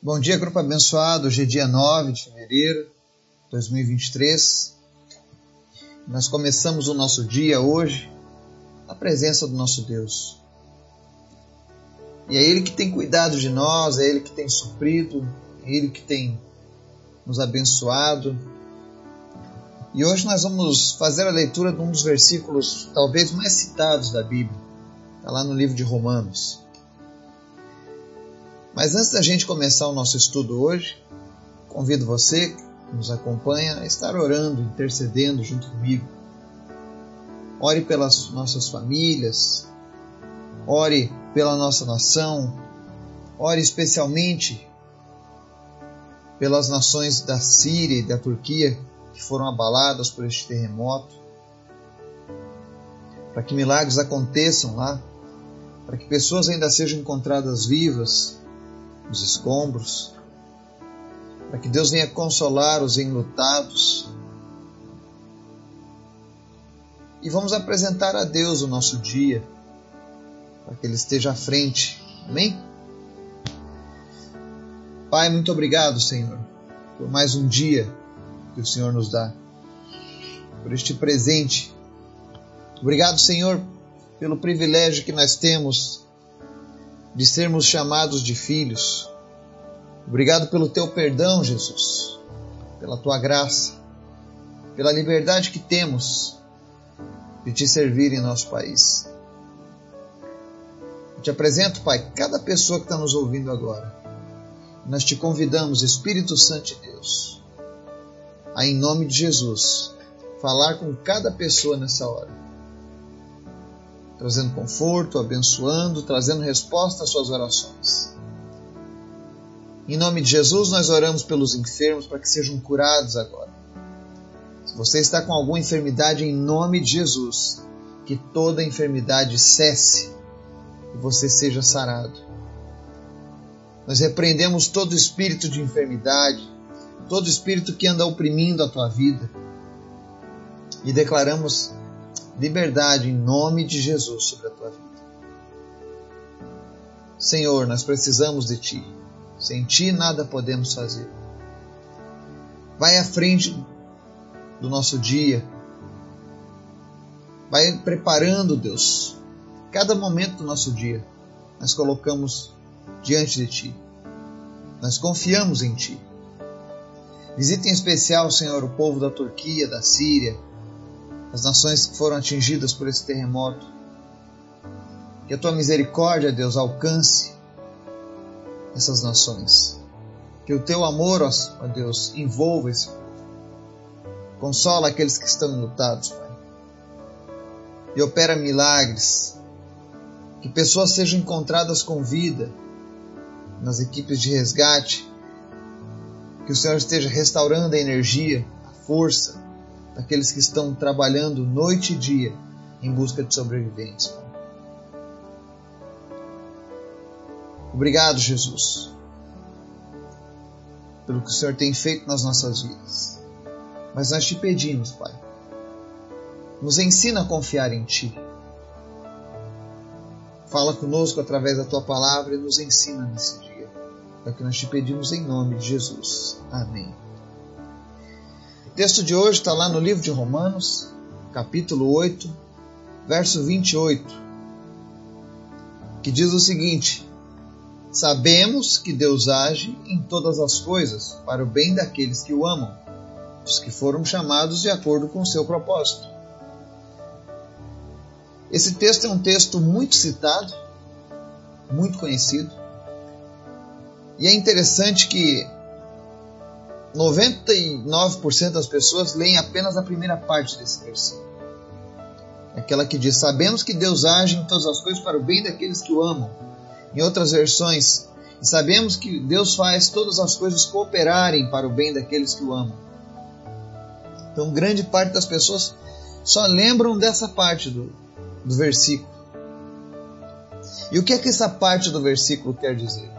Bom dia, grupo abençoado. Hoje é dia 9 de fevereiro de 2023. Nós começamos o nosso dia hoje na presença do nosso Deus. E é Ele que tem cuidado de nós, é Ele que tem suprido, é Ele que tem nos abençoado. E hoje nós vamos fazer a leitura de um dos versículos talvez mais citados da Bíblia. Está lá no livro de Romanos. Mas antes da gente começar o nosso estudo hoje, convido você que nos acompanha a estar orando, intercedendo junto comigo. Ore pelas nossas famílias, ore pela nossa nação, ore especialmente pelas nações da Síria e da Turquia que foram abaladas por este terremoto, para que milagres aconteçam lá, para que pessoas ainda sejam encontradas vivas os escombros, para que Deus venha consolar os enlutados. E vamos apresentar a Deus o nosso dia, para que Ele esteja à frente. Amém? Pai, muito obrigado, Senhor, por mais um dia que o Senhor nos dá, por este presente. Obrigado, Senhor, pelo privilégio que nós temos de sermos chamados de filhos. Obrigado pelo teu perdão, Jesus, pela tua graça, pela liberdade que temos de te servir em nosso país. Eu te apresento, Pai, cada pessoa que está nos ouvindo agora. Nós te convidamos, Espírito Santo de Deus, a, em nome de Jesus, falar com cada pessoa nessa hora trazendo conforto, abençoando, trazendo resposta às suas orações. Em nome de Jesus, nós oramos pelos enfermos para que sejam curados agora. Se você está com alguma enfermidade, em nome de Jesus, que toda enfermidade cesse e você seja sarado. Nós repreendemos todo espírito de enfermidade, todo espírito que anda oprimindo a tua vida e declaramos liberdade em nome de Jesus sobre a tua vida. Senhor, nós precisamos de Ti. Sem Ti nada podemos fazer. Vai à frente do nosso dia. Vai preparando, Deus, cada momento do nosso dia. Nós colocamos diante de Ti. Nós confiamos em Ti. Visita em especial, Senhor, o povo da Turquia, da Síria, as nações que foram atingidas por esse terremoto. Que a tua misericórdia, Deus, alcance essas nações. Que o teu amor, ó Deus, envolva esse povo. Consola aqueles que estão lutados, Pai. E opera milagres. Que pessoas sejam encontradas com vida nas equipes de resgate. Que o Senhor esteja restaurando a energia, a força, daqueles que estão trabalhando noite e dia em busca de sobreviventes. Obrigado, Jesus, pelo que o Senhor tem feito nas nossas vidas. Mas nós te pedimos, Pai, nos ensina a confiar em Ti. Fala conosco através da Tua palavra e nos ensina nesse dia. É o que nós te pedimos em nome de Jesus. Amém texto de hoje está lá no livro de Romanos, capítulo 8, verso 28, que diz o seguinte: Sabemos que Deus age em todas as coisas para o bem daqueles que o amam, dos que foram chamados de acordo com o seu propósito. Esse texto é um texto muito citado, muito conhecido, e é interessante que 99% das pessoas leem apenas a primeira parte desse versículo. Aquela que diz: Sabemos que Deus age em todas as coisas para o bem daqueles que o amam. Em outras versões, sabemos que Deus faz todas as coisas cooperarem para o bem daqueles que o amam. Então, grande parte das pessoas só lembram dessa parte do, do versículo. E o que é que essa parte do versículo quer dizer?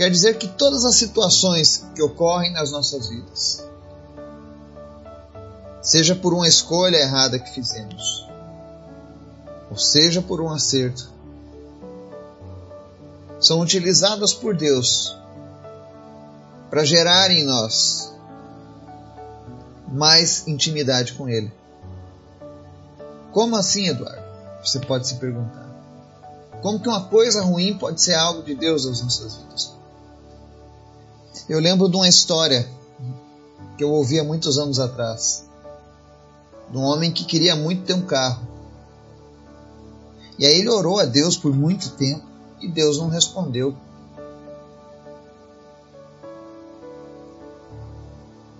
Quer dizer que todas as situações que ocorrem nas nossas vidas, seja por uma escolha errada que fizemos, ou seja por um acerto, são utilizadas por Deus para gerar em nós mais intimidade com Ele. Como assim, Eduardo? Você pode se perguntar. Como que uma coisa ruim pode ser algo de Deus nas nossas vidas? Eu lembro de uma história que eu ouvi há muitos anos atrás, de um homem que queria muito ter um carro. E aí ele orou a Deus por muito tempo e Deus não respondeu.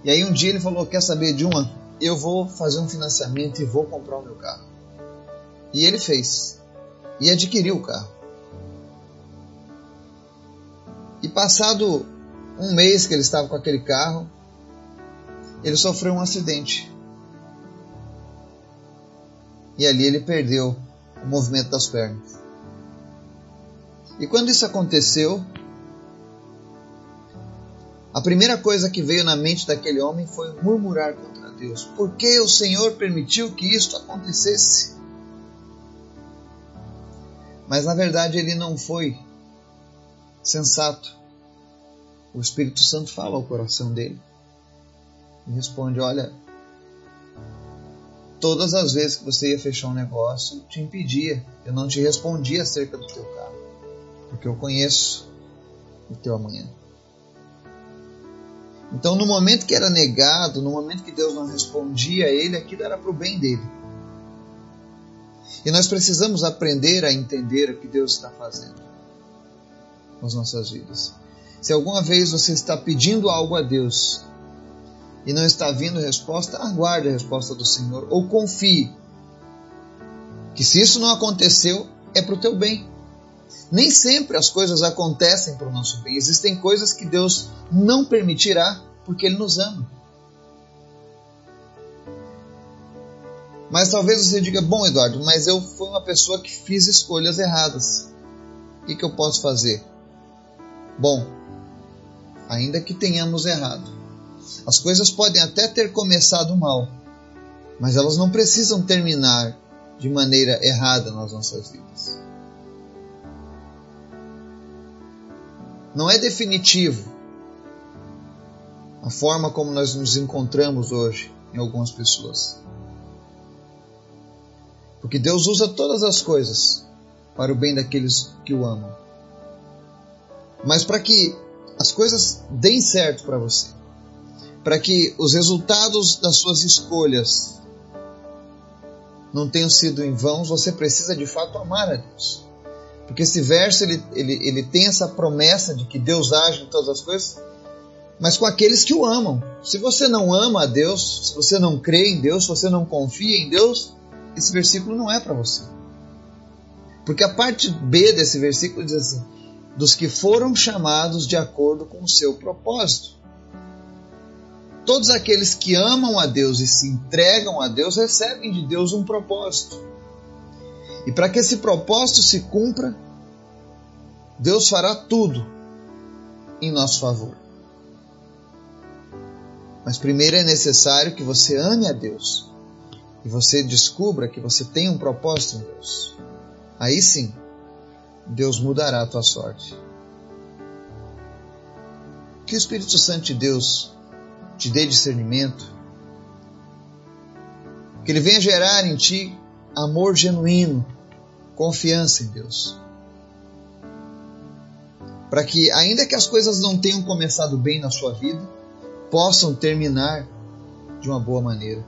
E aí um dia ele falou: Quer saber de uma? Eu vou fazer um financiamento e vou comprar o meu carro. E ele fez. E adquiriu o carro. E passado um mês que ele estava com aquele carro, ele sofreu um acidente. E ali ele perdeu o movimento das pernas. E quando isso aconteceu, a primeira coisa que veio na mente daquele homem foi murmurar contra Deus. Por que o Senhor permitiu que isto acontecesse? Mas na verdade ele não foi sensato. O Espírito Santo fala ao coração dele e responde: Olha, todas as vezes que você ia fechar um negócio, eu te impedia, eu não te respondia acerca do teu carro, porque eu conheço o teu amanhã. Então, no momento que era negado, no momento que Deus não respondia a ele, aquilo era para o bem dele. E nós precisamos aprender a entender o que Deus está fazendo nas nossas vidas. Se alguma vez você está pedindo algo a Deus e não está vindo resposta, aguarde a resposta do Senhor ou confie que se isso não aconteceu, é para o teu bem. Nem sempre as coisas acontecem para o nosso bem. Existem coisas que Deus não permitirá porque Ele nos ama. Mas talvez você diga: Bom, Eduardo, mas eu fui uma pessoa que fiz escolhas erradas. O que, que eu posso fazer? Bom, ainda que tenhamos errado, as coisas podem até ter começado mal, mas elas não precisam terminar de maneira errada nas nossas vidas. Não é definitivo a forma como nós nos encontramos hoje em algumas pessoas. Porque Deus usa todas as coisas para o bem daqueles que o amam. Mas para que as coisas deem certo para você, para que os resultados das suas escolhas não tenham sido em vão, você precisa de fato amar a Deus. Porque esse verso ele, ele, ele tem essa promessa de que Deus age em todas as coisas, mas com aqueles que o amam. Se você não ama a Deus, se você não crê em Deus, se você não confia em Deus, esse versículo não é para você. Porque a parte B desse versículo diz assim: dos que foram chamados de acordo com o seu propósito. Todos aqueles que amam a Deus e se entregam a Deus recebem de Deus um propósito. E para que esse propósito se cumpra, Deus fará tudo em nosso favor. Mas primeiro é necessário que você ame a Deus e você descubra que você tem um propósito em Deus. Aí sim, Deus mudará a tua sorte. Que o Espírito Santo de Deus te dê discernimento, que ele venha gerar em ti amor genuíno, confiança em Deus. Para que, ainda que as coisas não tenham começado bem na sua vida, possam terminar de uma boa maneira.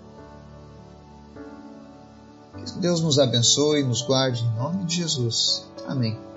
Que Deus nos abençoe e nos guarde em nome de Jesus. Amém.